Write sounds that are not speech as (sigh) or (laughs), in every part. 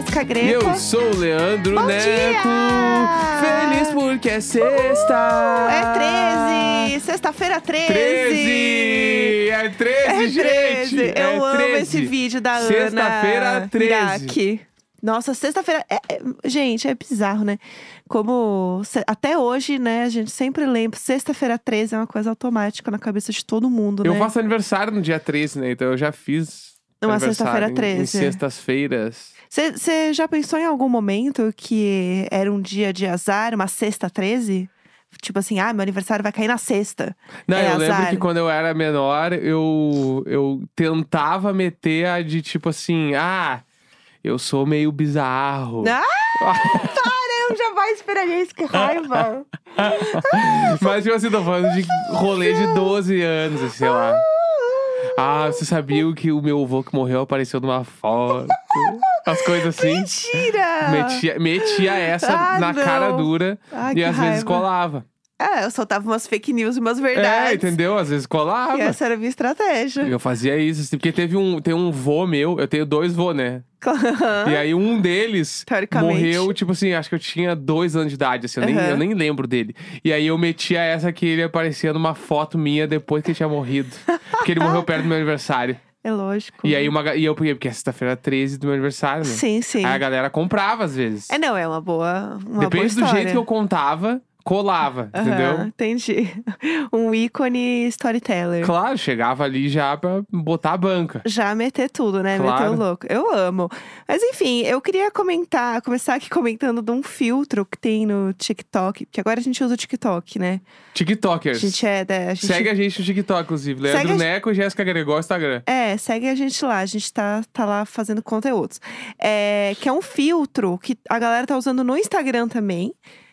Jéssica Greco. eu sou o Leandro Bom Neco. dia! Feliz porque é sexta. É 13! Sexta-feira 13! 13! É 13, É gente! 13! Eu é amo 13. esse vídeo da Ana. Sexta-feira 13. Iraque. Nossa, sexta-feira. é- é- gente, é bizarro, né? Como até hoje, né, a gente sempre lembra. Sexta-feira 13 é uma coisa automática na cabeça de todo mundo, Eu né? faço aniversário no dia 13, né? Então eu já fiz. Uma aniversário sexta-feira em- Em 13. sextas-feiras. Você já pensou em algum momento que era um dia de azar, uma sexta 13? Tipo assim, ah, meu aniversário vai cair na sexta. Não, É eu lembro azar. que quando eu era menor, eu, eu tentava meter a de tipo assim, ah, eu sou meio bizarro. Ah, para! Eu jamais esperaria isso, que raiva! (laughs) Mas tipo assim, tô falando de rolê de 12 anos, assim, sei lá. Ah, você sabia que o meu avô que morreu apareceu numa foto? As coisas assim. Mentira! Metia, metia essa Ah, na não. cara dura Ai, e às vezes raiva. colava. É, eu soltava umas fake news e umas É, verdades. entendeu? Às vezes colava. E essa era a minha estratégia. Eu fazia isso, assim, porque teve um, tem um vô meu, eu tenho dois vô, né? E aí um deles morreu, tipo assim, acho que eu tinha dois anos de idade, assim, eu, nem, Aham. eu nem lembro dele. E aí eu metia essa que ele aparecia numa foto minha depois que ele tinha morrido. porque ele morreu perto do meu aniversário. É lógico. E aí uma, e eu peguei, porque é sexta-feira 13 do meu aniversário, né? Sim, sim. Aí a galera comprava às vezes. É, não, é uma boa. Uma Depende boa do jeito que eu contava, colava, Aham, entendeu? Entendi. (laughs) Um ícone storyteller. Claro, chegava ali já pra botar a banca. Já meter tudo, né? Claro. Meter o louco. Eu amo. Mas enfim, eu queria comentar, começar aqui comentando de um filtro que tem no TikTok. Porque agora a gente usa o TikTok, né? A TikTokers. gente é da. A gente... Segue a gente no TikTok, inclusive. Segue Leandro a- Neco e Jéssica Gregor, Instagram. É, segue a gente lá. A gente tá, tá lá fazendo conteúdos. É, que é um filtro que a galera tá usando no Instagram também.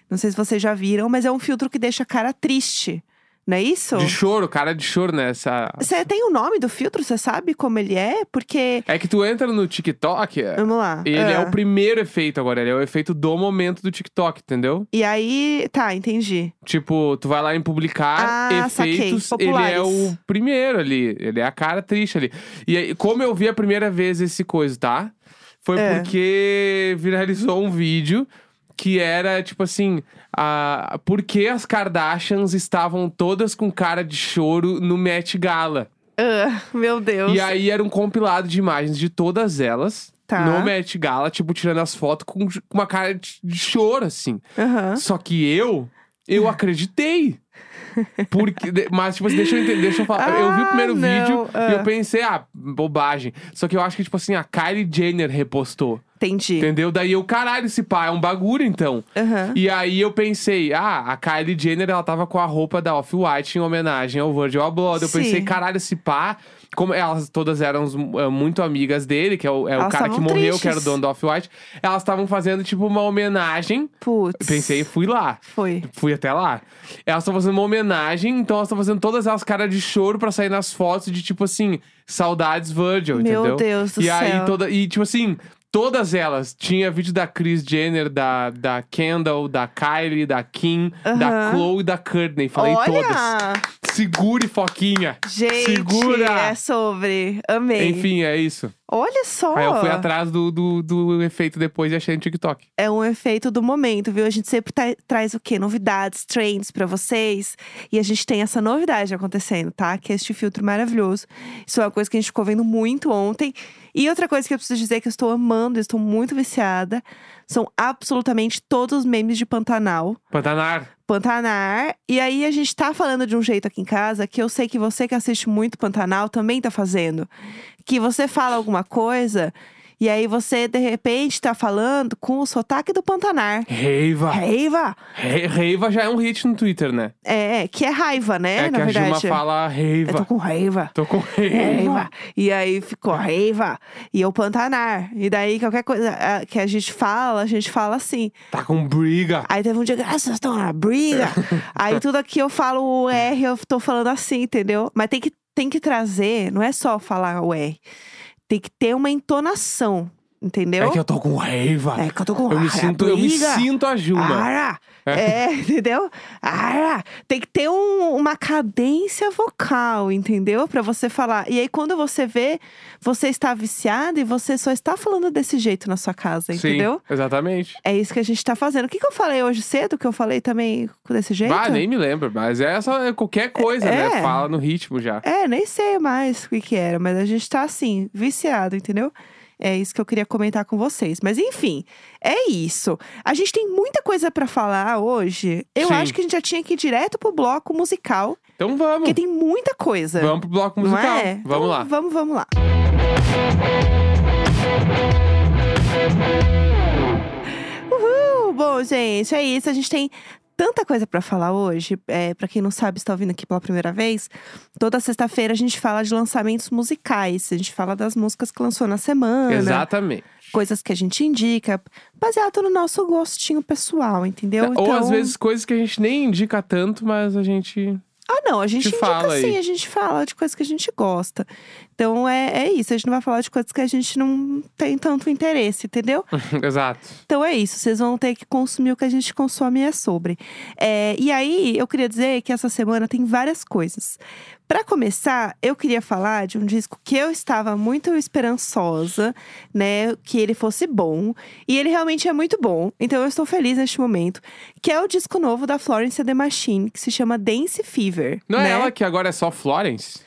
Não sei se vocês já viram, mas é um filtro que deixa a cara triste. Não é isso? De choro, cara de choro nessa. Você tem o nome do filtro? Você sabe como ele é? Porque. É que tu entra no TikTok, Vamos lá. ele é Ah. o primeiro efeito agora, ele é o efeito do momento do TikTok, entendeu? E aí. Tá, entendi. Tipo, tu vai lá em publicar Ah, efeitos, ele é o primeiro ali, ele é a cara triste ali. E aí, como eu vi a primeira vez esse coisa, tá? Foi É. porque viralizou um vídeo que era tipo assim, a, por que as Kardashians estavam todas com cara de choro no Met Gala? Ah, meu Deus. E aí era um compilado de imagens de todas elas Tá. no Met Gala, tipo, tirando as fotos com, uma cara de, de choro, assim. Aham. Só que eu, eu (laughs) acreditei. Porque, mas, tipo assim, deixa eu entender, deixa eu falar. eu vi o Ah, primeiro não, vídeo ah. e eu pensei, ah, bobagem. Só que eu acho que, tipo assim, a Kylie Jenner repostou. Entendi. Entendeu? Daí eu, caralho, esse pá é um bagulho, então. Aham. E aí eu pensei, ah, a Kylie Jenner, ela tava com a roupa da Off-White em homenagem ao Virgil Abloh. Eu Sim. pensei, caralho, esse pá... Como elas todas eram eh, muito amigas dele, que é o, é o cara que morreu, que era o tristes. dono da Off-White. Elas estavam fazendo, tipo, uma homenagem. Putz. Pensei, fui lá. Foi. Fui até lá. Elas estão fazendo uma homenagem, então elas estão fazendo todas elas caras de choro pra sair nas fotos de tipo assim, saudades Virgil, Meu entendeu? Deus do e aí céu. toda e tipo assim, todas elas tinha vídeo da Kris Jenner, da da Kendall, da Kylie, da Kim, da Aham. Chloe e da Courtney, falei Olha! todas. Segure foquinha. Gente, Segura! é sobre. Amei. Enfim, é isso. Olha só. Aí eu fui atrás do, do, do efeito depois e achei no TikTok. É um efeito do momento, viu? A gente sempre tra- traz o quê? Novidades, trends pra vocês. E a gente tem essa novidade acontecendo, tá? Que é este filtro maravilhoso. Isso é uma coisa que a gente ficou vendo muito ontem. E outra coisa que eu preciso dizer que eu estou amando, eu estou muito viciada, são absolutamente todos os memes de Pantanal. Pantanar. Pantanar. E aí a gente tá falando de um jeito aqui em casa que eu sei que você que assiste muito Pantanal também tá fazendo. Que você fala alguma coisa e aí você, de repente, tá falando com o sotaque do Pantanar. Reiva. Reiva! Re- Reiva já é um hit no Twitter, né? É, que é raiva, né? É Na que a verdade. Gilma fala Eu reiva. tô com raiva. Tô com reiva. Reiva. E aí ficou raiva. E eu Pantanar. E daí qualquer coisa que a gente fala, a gente fala assim. Tá com briga. Aí teve um dia que ah, vocês estão na briga. (laughs) aí tudo aqui eu falo o R, eu tô falando assim, entendeu? Mas tem que, tem que trazer, não é só falar R. Tem que ter uma entonação. Entendeu? É que eu tô com raiva. É que eu tô com eu me raiva, sinto, eu me sinto a Juma. Ara! É, (laughs) entendeu? Ara! Tem que ter um- uma cadência vocal, entendeu? Pra você falar. E aí, quando você vê, você está viciado e você só está falando desse jeito na sua casa, entendeu? Sim, exatamente. É isso que a gente tá fazendo. O que, que eu falei hoje cedo? Que eu falei também desse jeito? Ah, nem me lembro, mas é só é qualquer coisa, É. né? Fala no ritmo já. É, nem sei mais o que, que era, mas a gente tá assim, viciado, entendeu? É isso que eu queria comentar com vocês. Mas enfim, é isso. A gente tem muita coisa pra falar hoje. Eu Sim. acho que a gente já tinha que ir direto pro bloco musical, Então vamos. porque tem muita coisa. Vamos pro bloco musical. é? Vamos Então, lá. Vamos, vamos lá. Uhul! Bom, gente, é isso. A gente tem tanta coisa pra falar hoje. É, para quem não sabe, está ouvindo aqui pela primeira vez. Toda sexta-feira a gente fala de lançamentos musicais. A gente fala das músicas que lançou na semana. Exatamente. Coisas que a gente indica, baseado no nosso gostinho pessoal, entendeu? Ou às Então- vezes coisas que a gente nem indica tanto, mas a gente. Ah, não, a gente Te indica fala sim, aí. a gente fala de coisas que a gente gosta. Então é, é isso, a gente não vai falar de coisas que a gente não tem tanto interesse, entendeu? (laughs) Exato. Então é isso, vocês vão ter que consumir o que a gente consome e é sobre. É, e aí, eu queria dizer que essa semana tem várias coisas. Pra começar, eu queria falar de um disco que eu estava muito esperançosa, né, que ele fosse bom, e ele realmente é muito bom. Então eu estou feliz neste momento, que é o disco novo da Florence and the Machine, que se chama Dance Fever. Não né? é ela que agora é só Florence?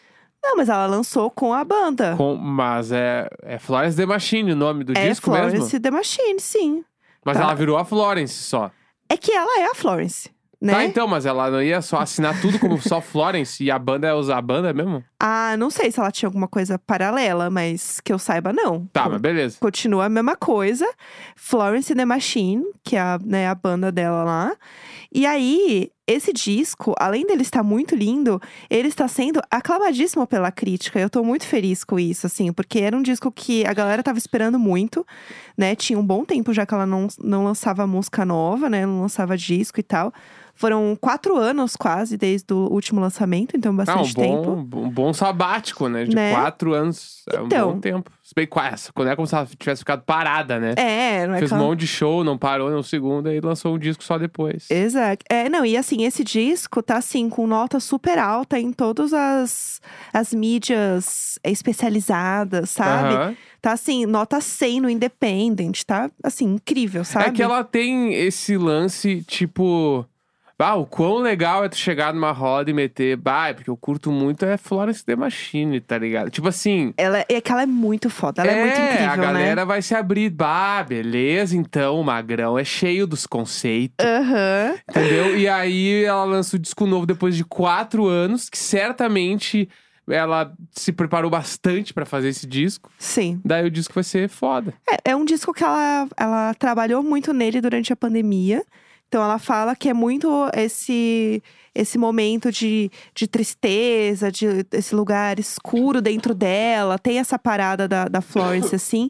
Não, mas ela lançou com a banda. Com- mas é, é Florence The Machine o nome do é disco Florence mesmo? the Machine, sim. Mas tá. ela virou a Florence só. É que ela é a Florence, né? Tá, então, mas ela não ia só assinar tudo como só (laughs) Florence e a banda é usar a banda mesmo? Ah, não sei se ela tinha alguma coisa paralela, mas que eu saiba, não. Tá, Co- mas beleza. Continua a mesma coisa. Florence and the Machine, que é a, né, a banda dela lá. E aí, esse disco, além dele estar muito lindo, ele está sendo aclamadíssimo pela crítica. Eu tô muito feliz com isso, assim, porque era um disco que a galera tava esperando muito, né? Tinha um bom tempo já que ela não, não lançava música nova, né? Não lançava disco e tal. Foram quatro anos quase desde o último lançamento, então Ah, um bastante tempo. bom, um bom sabático, né? De Né? quatro anos. É um Então. bom tempo. Se bem quase, quando é como se ela tivesse ficado parada, né? É, não é Fez um monte de show, não parou no segundo e lançou um disco só depois. Exato. É, não, e assim, esse disco tá assim, com nota super alta em todas as, as mídias especializadas, sabe? Aham. Tá assim, nota 100 no Independent, tá? Assim, incrível, sabe? É que ela tem esse lance, tipo. Ah, o quão legal é tu chegar numa roda e meter. Bah, é porque eu curto muito é Florence The Machine, tá ligado? Tipo assim. Ela, é que ela é muito foda, ela é, muito incrível, a galera né? vai se abrir. Bah, beleza, então, o Magrão é cheio dos conceitos. Aham. Entendeu? E aí ela lança o disco novo depois de quatro anos, que certamente ela se preparou bastante pra fazer esse disco. Sim. Daí o disco vai ser foda. É, é um disco que ela, ela trabalhou muito nele durante a pandemia. Então ela fala que é muito esse esse momento de, de tristeza, de esse lugar escuro dentro dela. Tem essa parada da, da Florence, (coughs) assim,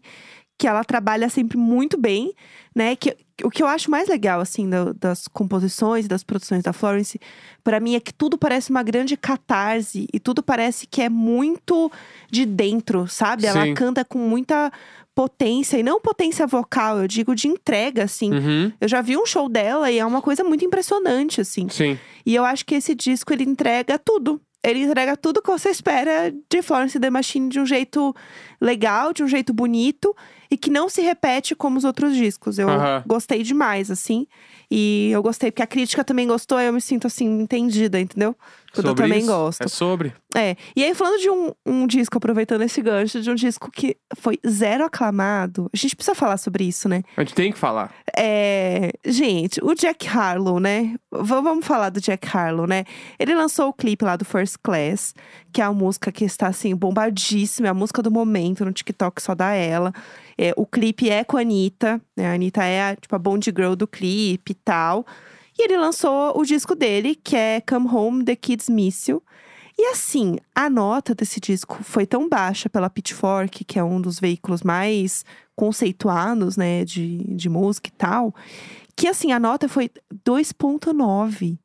que ela trabalha sempre muito bem, né? Que, o que eu acho mais legal, assim, da- das composições, das produções da Florence, pra mim é que tudo parece uma grande catarse e tudo parece que é muito de dentro, sabe? Ela Sim. canta com muita potência, e não potência vocal, eu digo de entrega, assim. Uhum, Eu já vi um show dela e é uma coisa muito impressionante, assim. sim. E eu acho que esse disco ele entrega tudo. Ele entrega tudo que você espera de Florence and the Machine de um jeito legal, de um jeito bonito e que não se repete como os outros discos. Eu gostei demais, assim. E eu gostei, porque a crítica também gostou, eu me sinto assim, entendida, entendeu? Eu Sobre também isso? gosto. É sobre. É. E aí, falando de um, um disco, aproveitando esse gancho, de um disco que foi zero aclamado, a gente precisa falar sobre isso, né? A gente tem que falar. É, gente, o Jack Harlow, né? V- vamos falar do Jack Harlow, né? Ele lançou o clipe lá do First Class, que é a música que está assim bombadíssima, é a música do momento no TikTok só dá ela. É, o clipe é com a Anitta, né? A Anitta é a, tipo a Bond Girl do clipe e tal. E ele lançou o disco dele, que é Come Home The Kids Miss You. E assim, a nota desse disco foi tão baixa pela Pitchfork, que é um dos veículos mais conceituados, né, de, de música e tal, que assim, a nota foi 2.9.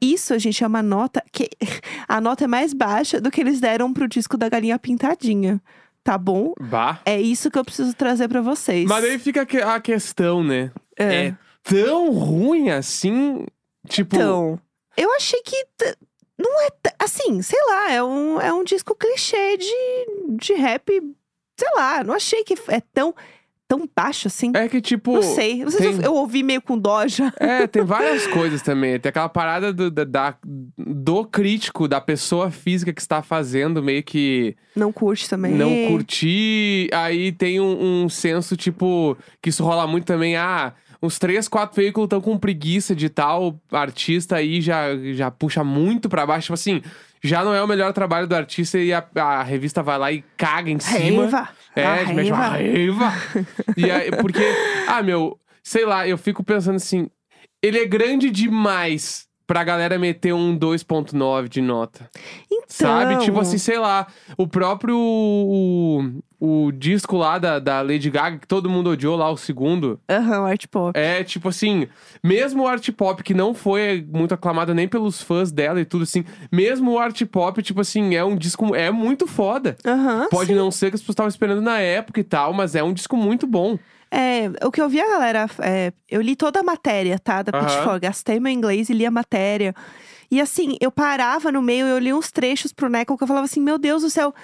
Isso, a gente, é uma nota que (laughs) a nota é mais baixa do que eles deram pro disco da Galinha Pintadinha. tá bom? Bah. É isso que eu preciso trazer pra vocês. Mas aí fica a questão, né? É. É tão ruim assim? Tipo. Então, eu achei que não é assim, sei lá, é um, é um disco clichê de, de rap, sei lá, não achei que é tão tão baixo assim. É que, tipo. não sei, não sei se tem- eu, eu ouvi meio com dó já. É, tem (laughs) várias coisas também. Tem aquela parada do, da- da- do crítico, da pessoa física que está fazendo, meio que Não curte também. não curtir. Aí tem um, um senso, tipo, que isso rola muito também. Ah, uns três, quatro veículos estão com preguiça de tal artista aí, já, já puxa muito pra baixo. Tipo assim, já não é o melhor trabalho do artista e a, a revista vai lá e caga em cima. Raiva. É, A de raiva. raiva. e aí, porque, ah, meu, sei lá, eu fico pensando assim, ele é grande demais pra galera meter um 2.9 de nota. Então, Sabe? Tipo assim, sei lá, o próprio o, o disco lá da, da Lady Gaga, que todo mundo odiou lá, o segundo. Aham, art pop. É, tipo assim, mesmo o art pop, que não foi muito aclamado nem pelos fãs dela e tudo assim, mesmo o art pop, tipo assim, é um disco, é muito foda. Aham. Pode não ser que as pessoas estavam esperando na época e tal, mas é um disco muito bom. É, o que eu vi a galera. é, eu li toda a matéria, tá? Da Aham. Pitchfork. Gastei meu inglês e li a matéria. E assim, eu parava no meio, eu li uns trechos pro Neco que eu falava assim: Meu Deus do céu,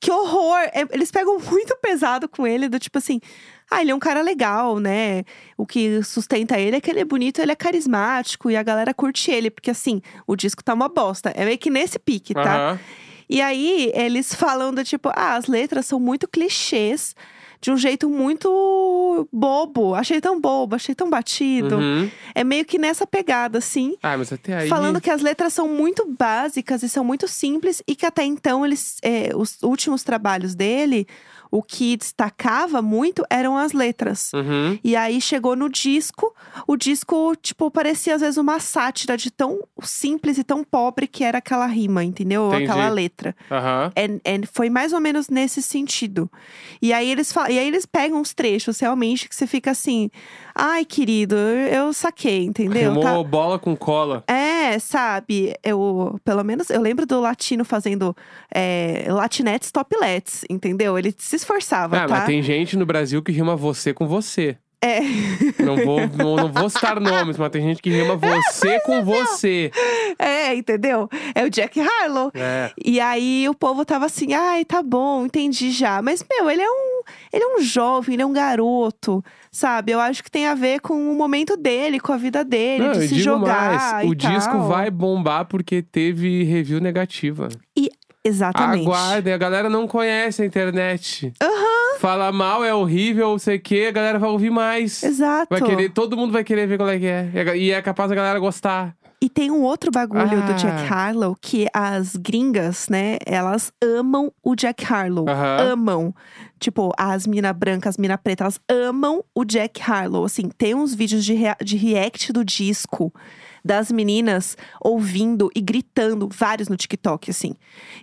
que horror! É, eles pegam (laughs) muito pesado com ele, do tipo assim. Ah, ele é um cara legal, né? O que sustenta ele é que ele é bonito, ele é carismático e a galera curte ele, porque assim, o disco tá uma bosta. É meio que nesse pique, tá? Aham. E aí, eles falando, tipo, ah, as letras são muito clichês, de um jeito muito bobo. Achei tão bobo, achei tão batido. Uhum. É meio que nessa pegada, assim. Ah, mas até aí. Falando que as letras são muito básicas e são muito simples, e que até então eles. é, os últimos trabalhos dele, o que destacava muito eram as letras. Uhum. E aí chegou no disco, o disco, tipo, parecia às vezes uma sátira de tão simples e tão pobre que era aquela rima, entendeu? Entendi. Aquela letra. Aham. É, é- foi mais ou menos nesse sentido. E aí eles falam, e aí eles pegam uns trechos realmente que você fica assim, ai, querido, eu, eu saquei, entendeu? Rimou Tá- bola com cola. É, sabe? Eu, pelo menos, eu lembro do latino fazendo é, latinetes toplets, entendeu? Ele se esforçava, Ah, tá? mas tem gente no Brasil que rima você com você. É. Não vou, não, não vou citar (laughs) nomes, mas tem gente que rima você com você. É, entendeu? É o Jack Harlow. É. E aí o povo tava assim, ai, tá bom, entendi já. Mas, meu, ele é um. Ele é um jovem, ele é um garoto, sabe? Eu acho que tem a ver com o momento dele, com a vida dele, Não, de se jogar. mais. e O disco tal. vai bombar porque teve review negativa. Exatamente. Aguardem, a galera não conhece a internet. Aham, Fala mal, é horrível, não sei o quê, a galera vai ouvir mais. exato. Vai querer, todo mundo vai querer ver qual é que é. E é- capaz da galera gostar. E tem um outro bagulho do Ah. Jack Harlow que as gringas, né, elas amam o Jack Harlow. Aham. Amam. Tipo, as mina brancas, as mina preta, elas amam o Jack Harlow. Assim, tem uns vídeos de, de react do disco das meninas ouvindo e gritando, vários no TikTok, assim.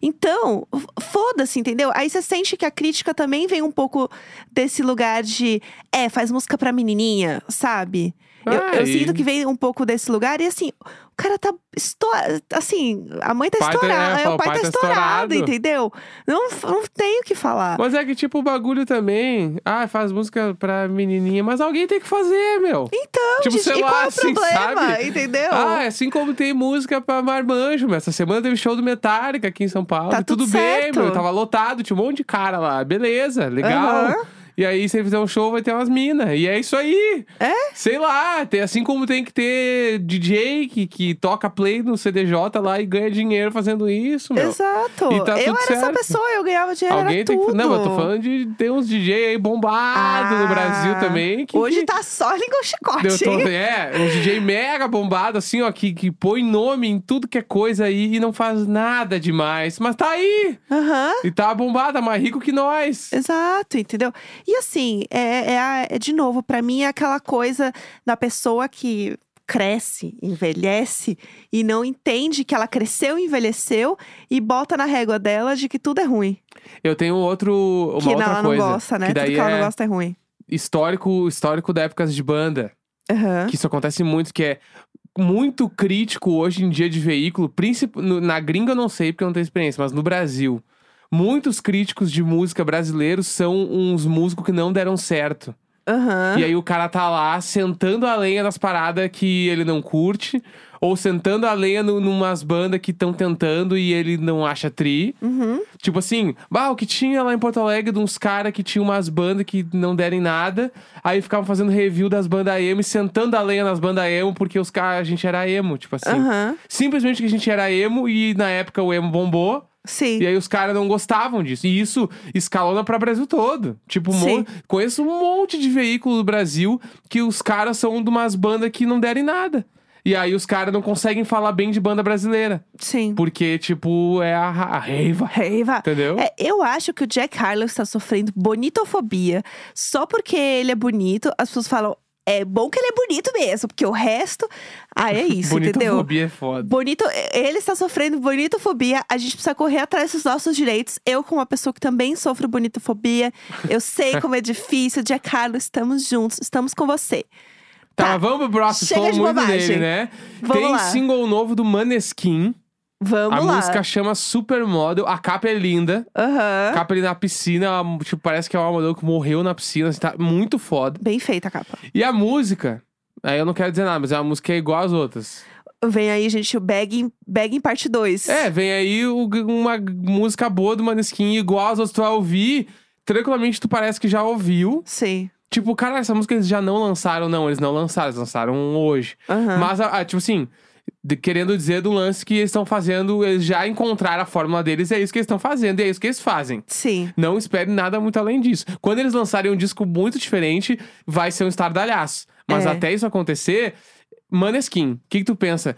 Então, foda-se, entendeu? Aí você sente que a crítica também vem um pouco desse lugar de, é, faz música pra menininha, sabe? Eu, Ah, eu sinto que vem um pouco desse lugar e assim, o cara tá estourado. Assim, a mãe tá Pai tá- estourada, é, é, o pai, tá, estourado, entendeu? Não, não tem o que falar. Mas é que, tipo, o bagulho também. Ah, faz música pra menininha, mas alguém tem que fazer, meu. Então, tipo, gente, sei lá, é o assim, problema? sabe? Entendeu? Ah, assim como tem música pra marmanjo, meu. Essa semana teve show do Metallica aqui em São Paulo. Tá tudo tudo bem, certo. meu. Tava lotado, tinha um monte de cara lá. Beleza, legal. Aham. E aí, se ele fizer um show, vai ter umas minas. E é isso aí. É? Sei lá, tem, assim como tem que ter DJ que, que toca play no CDJ lá e ganha dinheiro fazendo isso, meu. Exato. E tá eu era essa certo. pessoa, eu ganhava dinheiro, Alguém tem que. tudo. Não, eu tô falando de ter uns DJ aí bombados no Ah, Brasil também. Que, Hoje que... tá só língua chicote, tô- é, um DJ mega bombado, assim, ó, que, que põe nome em tudo que é coisa aí e não faz nada demais. Mas tá aí! Aham. E tá bombado, tá mais rico que nós. Exato, entendeu? E assim, é, é, a- é de novo, pra mim é aquela coisa da pessoa que cresce, envelhece e não entende que ela cresceu e envelheceu e bota na régua dela de que tudo é ruim. Eu tenho outro, uma que outra ela não coisa. gosta, né? Que Tudo daí que ela é não gosta é ruim. histórico, histórico da épocas de banda. Aham. Que isso acontece muito, que é muito crítico hoje em dia de veículo. Princip... Na gringa eu não sei porque eu não tenho experiência, mas no Brasil. Muitos críticos de música brasileiros são uns músicos que não deram certo. Aham. E aí o cara tá lá sentando a lenha nas paradas que ele não curte, ou sentando a lenha no, numas bandas que estão tentando e ele não acha tri. Uhum. Tipo assim, bah, o que tinha lá em Porto Alegre de uns caras que tinham umas bandas que não derem nada, aí ficavam fazendo review das bandas emo e sentando a lenha nas bandas emo porque os caras, a gente era emo, tipo assim. Aham. Simplesmente que a gente era emo e na época o emo bombou. Sim. E aí os caras não gostavam disso. E isso escalona pra Brasil todo. Tipo, Sim. conheço um monte de veículo do Brasil que os caras são de umas bandas que não derem nada. E aí os caras não conseguem falar bem de banda brasileira. Sim. Porque, tipo, é a, a reiva. Reiva. Entendeu? É, eu acho que o Jack Harlow está sofrendo bonitofobia. Só porque ele é bonito, as pessoas falam. É bom que ele é bonito mesmo, porque o resto. Ah, é isso, (laughs) entendeu? Bonitofobia é foda. Bonito, ele está sofrendo bonitofobia. A gente precisa correr atrás dos nossos direitos. Eu, como uma pessoa que também sofro bonitofobia, eu sei como é (laughs) difícil. Jack Harlow, estamos juntos, estamos com você. Tá, Tá. vamos pro próximo. Chega Falou de muito bobagem. dele, né? Vamos Tem lá. single novo do Maneskin. Vamos a lá. música chama Supermodel. A capa é linda. Aham. Capa ali na piscina. ela, Tipo, parece que é uma modelo que morreu na piscina. assim, Tá muito foda. Bem feita a capa. E a música, aí eu não quero dizer nada, mas a música é igual às outras. Vem aí, gente, o Bagging, Bagging parte 2. É, vem aí o- uma música boa do Maneskin, igual às outras. Tu vai ouvir, tranquilamente tu parece que já ouviu. Sim. Tipo, cara, essa música eles já não lançaram, não. Eles não lançaram, eles lançaram hoje. Aham. Mas, ah, tipo assim, de- querendo dizer do lance que eles estão fazendo, eles já encontraram a fórmula deles, é isso que eles estão fazendo, e é isso que eles fazem. Sim. Não espere nada muito além disso. Quando eles lançarem um disco muito diferente, vai ser um estardalhaço. Mas É. até isso acontecer, Maneskin, o que, que tu pensa?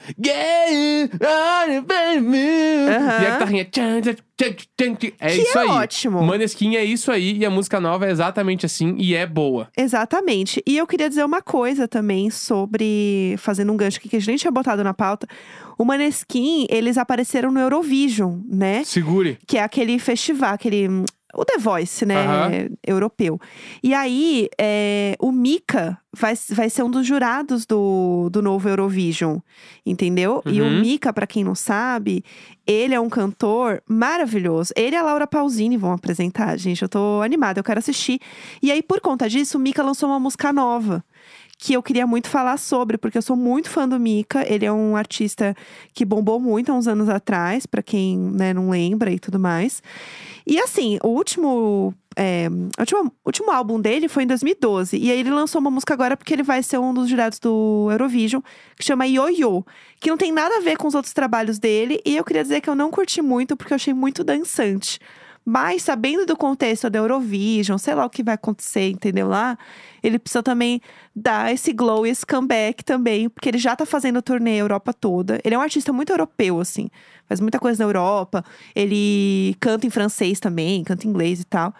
Aham. E a guitarrinha. tchan, tchan, tchan, tchan, tchan. É Que isso é aí. ótimo. Maneskin é isso aí, e a música nova é exatamente assim, e é boa. Exatamente. E eu queria dizer uma coisa também sobre. Fazendo um gancho aqui que a gente nem tinha botado na pauta. O Maneskin, eles apareceram no Eurovision, né? Segure. Que é aquele festival, aquele. hum, O The Voice, né? Aham. Europeu. E aí, é, o Mika vai, vai ser um dos jurados do, do novo Eurovision, entendeu? E o Uhum. Mika, pra quem não sabe, ele é um cantor maravilhoso. Ele e a Laura Pausini vão apresentar, gente. Eu tô animada, eu quero assistir. E aí, por conta disso, o Mika lançou uma música nova. Que eu queria muito falar sobre, porque eu sou muito fã do Mika. Ele é um artista que bombou muito há uns anos atrás, pra quem né, não lembra e tudo mais. E assim, o último. é, o último, último álbum dele foi em 2012. E aí ele lançou uma música agora porque ele vai ser um dos jurados do Eurovision, que chama Yo-Yo. Que não tem nada a ver com os outros trabalhos dele. E eu queria dizer que eu não curti muito, porque eu achei muito dançante. Mas, sabendo do contexto da Eurovision, sei lá o que vai acontecer, entendeu lá? Ele precisa também dar esse glow esse comeback também, porque ele já tá fazendo turnê Europa toda. Ele é um artista muito europeu, assim. Faz muita coisa na Europa. Ele canta em francês também, canta em inglês e tal.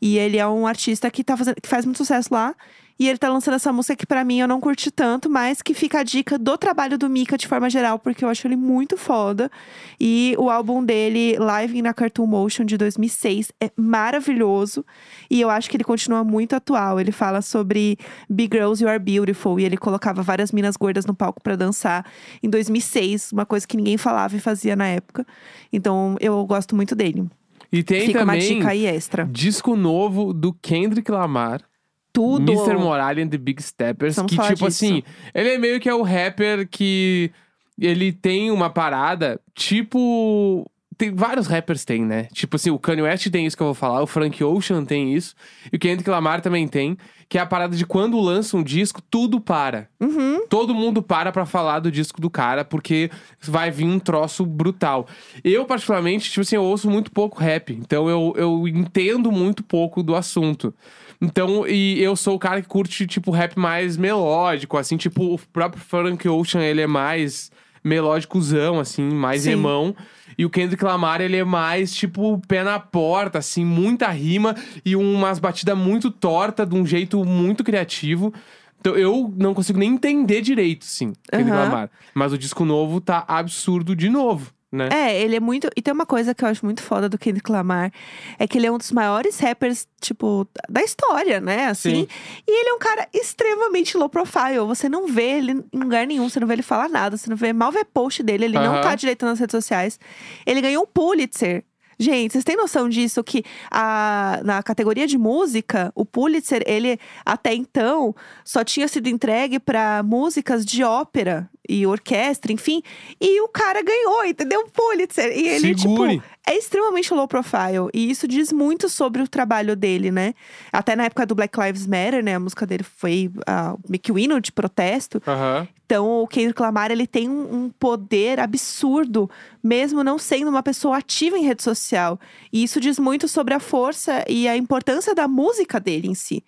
E ele é um artista que, tá fazendo, que faz muito sucesso lá. E ele tá lançando essa música que pra mim eu não curti tanto, mas que fica a dica do trabalho do Mika de forma geral, porque eu acho ele muito foda. E o álbum dele, Live na Cartoon Motion de 2006, é maravilhoso. E eu acho que ele continua muito atual. Ele fala sobre Big Girls You Are Beautiful. E ele colocava várias minas gordas no palco pra dançar em 2006, uma coisa que ninguém falava e fazia na época. Então eu gosto muito dele. E tem Fica uma também dica aí extra. disco novo do Kendrick Lamar. Tudo. Mr. Morale and the Big Steppers. Precisamos que, falar tipo disso. assim, ele é meio que é o rapper que ele tem uma parada, tipo. Tem vários rappers tem, né? Tipo assim, o Kanye West tem isso que eu vou falar, o Frank Ocean tem isso, e o Kendrick Lamar também tem, que é a parada de quando lança um disco, tudo para. Uhum. Todo mundo para pra falar do disco do cara, porque vai vir um troço brutal. Eu, particularmente, tipo assim, eu ouço muito pouco rap. Então eu, eu entendo muito pouco do assunto. Então, e eu sou o cara que curte, tipo, rap mais melódico, assim, tipo, o próprio Frank Ocean, ele é mais melódicozão, assim, mais Sim. remão. E o Kendrick Lamar, ele é mais, tipo, pé na porta, assim, muita rima e umas batidas muito torta, de um jeito muito criativo. Então, eu não consigo nem entender direito, sim, Kendrick Aham. Lamar. Mas o disco novo tá absurdo de novo, né? É, ele é muito. E tem uma coisa que eu acho muito foda do Kendrick Lamar: é que ele é um dos maiores rappers, tipo, da história, né? Assim. Sim. E ele é um cara extremamente low profile. Você não vê ele em lugar nenhum, você não vê ele falar nada, você não vê mal ver post dele, ele não tá direito nas redes sociais. Ele ganhou um Pulitzer Gente, vocês têm noção disso? Que a, na categoria de música, o Pulitzer, ele até então só tinha sido entregue para músicas de ópera e orquestra, enfim. E o cara ganhou, entendeu? O Pulitzer. E ele, Segure. tipo, é extremamente low profile. E isso diz muito sobre o trabalho dele, né? Até na época do Black Lives Matter, né? A música dele foi uh, que o de protesto. Então, o Kendrick Lamar, ele tem um, um poder absurdo, mesmo não sendo uma pessoa ativa em rede social. E isso diz muito sobre a força e a importância da música dele em si.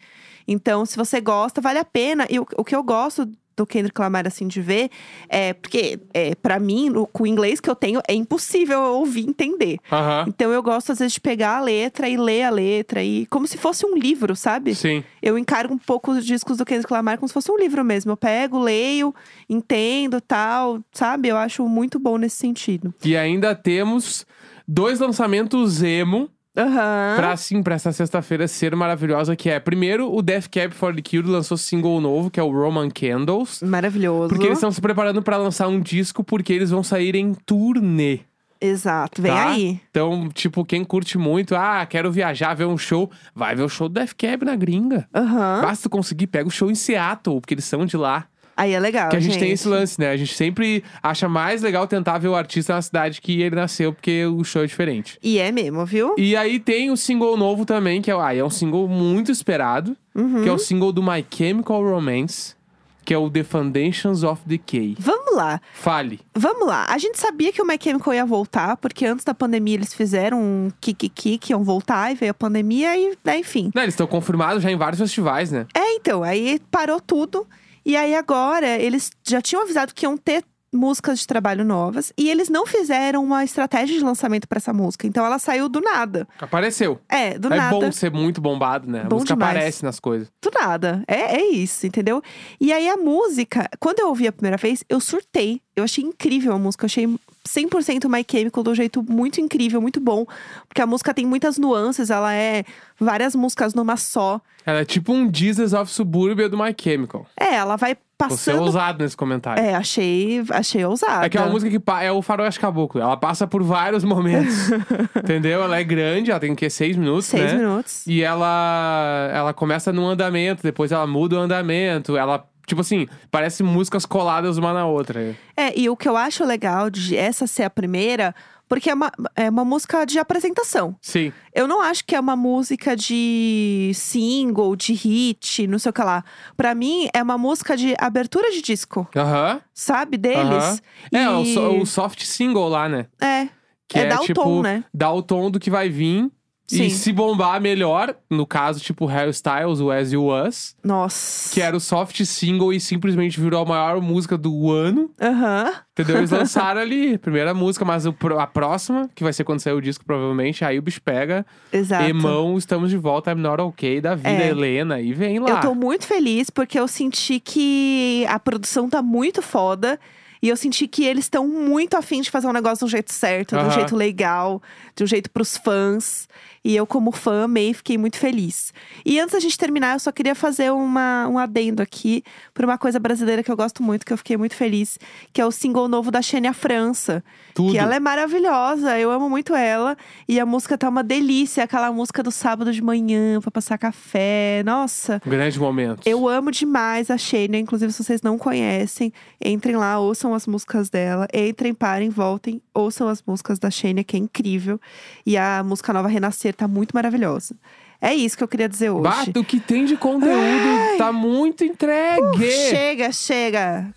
Então, se você gosta, vale a pena. E o, o que eu gosto do Kendrick Lamar, assim, de ver, é porque, é, para mim, no, com o inglês que eu tenho, é impossível eu ouvir e entender. Então, eu gosto, às vezes, de pegar a letra e ler a letra, e como se fosse um livro, sabe? Sim. Eu encargo um pouco os discos do Kendrick Lamar como se fosse um livro mesmo. Eu pego, leio, entendo, tal, sabe? Eu acho muito bom nesse sentido. E ainda temos dois lançamentos emo Aham. pra, assim, pra essa sexta-feira ser maravilhosa, que é, primeiro, o Death Cab for the Cutie lançou single novo, que é o Roman Candles. Maravilhoso. Porque eles estão se preparando pra lançar um disco, porque eles vão sair em turnê. Exato, vem tá? aí. Então, tipo, quem curte muito, ah, quero viajar, ver um show, vai ver o show do Death Cab na gringa. Aham. Basta conseguir, pega o show em Seattle, porque eles são de lá. Aí é legal, que a gente, gente. tem esse lance, né? A gente sempre acha mais legal tentar ver o artista na cidade que ele nasceu, porque o show é diferente. E é mesmo, viu? E aí tem o single novo também, que é, ah, é um single muito esperado, Uhum. que é o single do My Chemical Romance, que é o The Foundations of Decay. Vamos lá, Fale. vamos lá. A gente sabia que o My Chemical ia voltar, porque antes da pandemia eles fizeram um kikiki que iam voltar, e veio a pandemia e, né, enfim. Não, eles estão confirmados já em vários festivais, né? É, então, aí parou tudo. E aí agora, eles já tinham avisado que iam ter músicas de trabalho novas. E eles não fizeram uma estratégia de lançamento pra essa música. Então ela saiu do nada. Apareceu. É, do é nada. bom ser muito bombado, né? A Bom música demais. aparece nas coisas. Do nada. É, é isso, entendeu? E aí a música, quando eu ouvi a primeira vez, eu surtei. Eu achei incrível a música. Eu achei 100% My Chemical de um jeito muito incrível, muito bom. Porque a música tem muitas nuances, ela é várias músicas numa só. Ela é tipo um Jesus of Suburbia do My Chemical. É, ela vai Você é passando. ousado nesse comentário. É, achei, achei ousada. É que é uma música que pa- é o faroeste caboclo. Ela passa por vários momentos. (laughs) entendeu? Ela é grande, ela tem o quê? Seis minutos, Seis né? minutos. E ela, ela começa num andamento, depois ela muda o andamento. Ela, tipo assim, parece músicas coladas uma na outra. É, e o que eu acho legal de essa ser a primeira, porque é uma, é uma música de apresentação. Sim. Eu não acho que é uma música de single, de hit, não sei o que lá. Pra mim, é uma música de abertura de disco, Aham. sabe? aham. Deles. É, o, E- so- o soft single lá, né? É. Que É é, dar o tipo, tom, né? Dá o tom do que vai vir. Sim. E se bombar, melhor. No caso, tipo, Harry Styles, o As You Was. Nossa. Que era o soft single e simplesmente virou a maior música do ano. Aham. Entendeu? Eles (laughs) lançaram ali, primeira música, mas a próxima, que vai ser quando sair o disco, provavelmente, aí o bicho pega. Exato. Emão, estamos de volta, I'm not okay, da vida, É. Helena, e vem lá. Eu tô muito feliz porque eu senti que a produção tá muito foda. E eu senti que eles estão muito afim de fazer um negócio do jeito certo, de um Aham. jeito legal, de um jeito pros fãs. E eu, como fã, amei fiquei muito feliz. E antes da gente terminar, eu só queria fazer uma, um adendo aqui por uma coisa brasileira que eu gosto muito, que eu fiquei muito feliz, que é o single novo da Xênia França. Tudo. Que ela é maravilhosa, eu amo muito ela. E a música tá uma delícia, aquela música do sábado de manhã, pra passar café. Nossa. Um grande momento. Eu amo demais a Shayna, inclusive se vocês não conhecem, entrem lá, ouçam as músicas dela, entrem, parem, voltem, ouçam as músicas da Shayna, que é incrível. E a música nova Renascer tá muito maravilhosa. É isso que eu queria dizer hoje. Bata, o que tem de conteúdo tá muito entregue. Uh, chega, chega.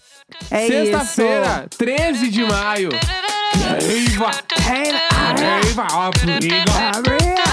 É Sexta-feira, 13 de maio. Reiva! Reiva! Ó, briga! Abre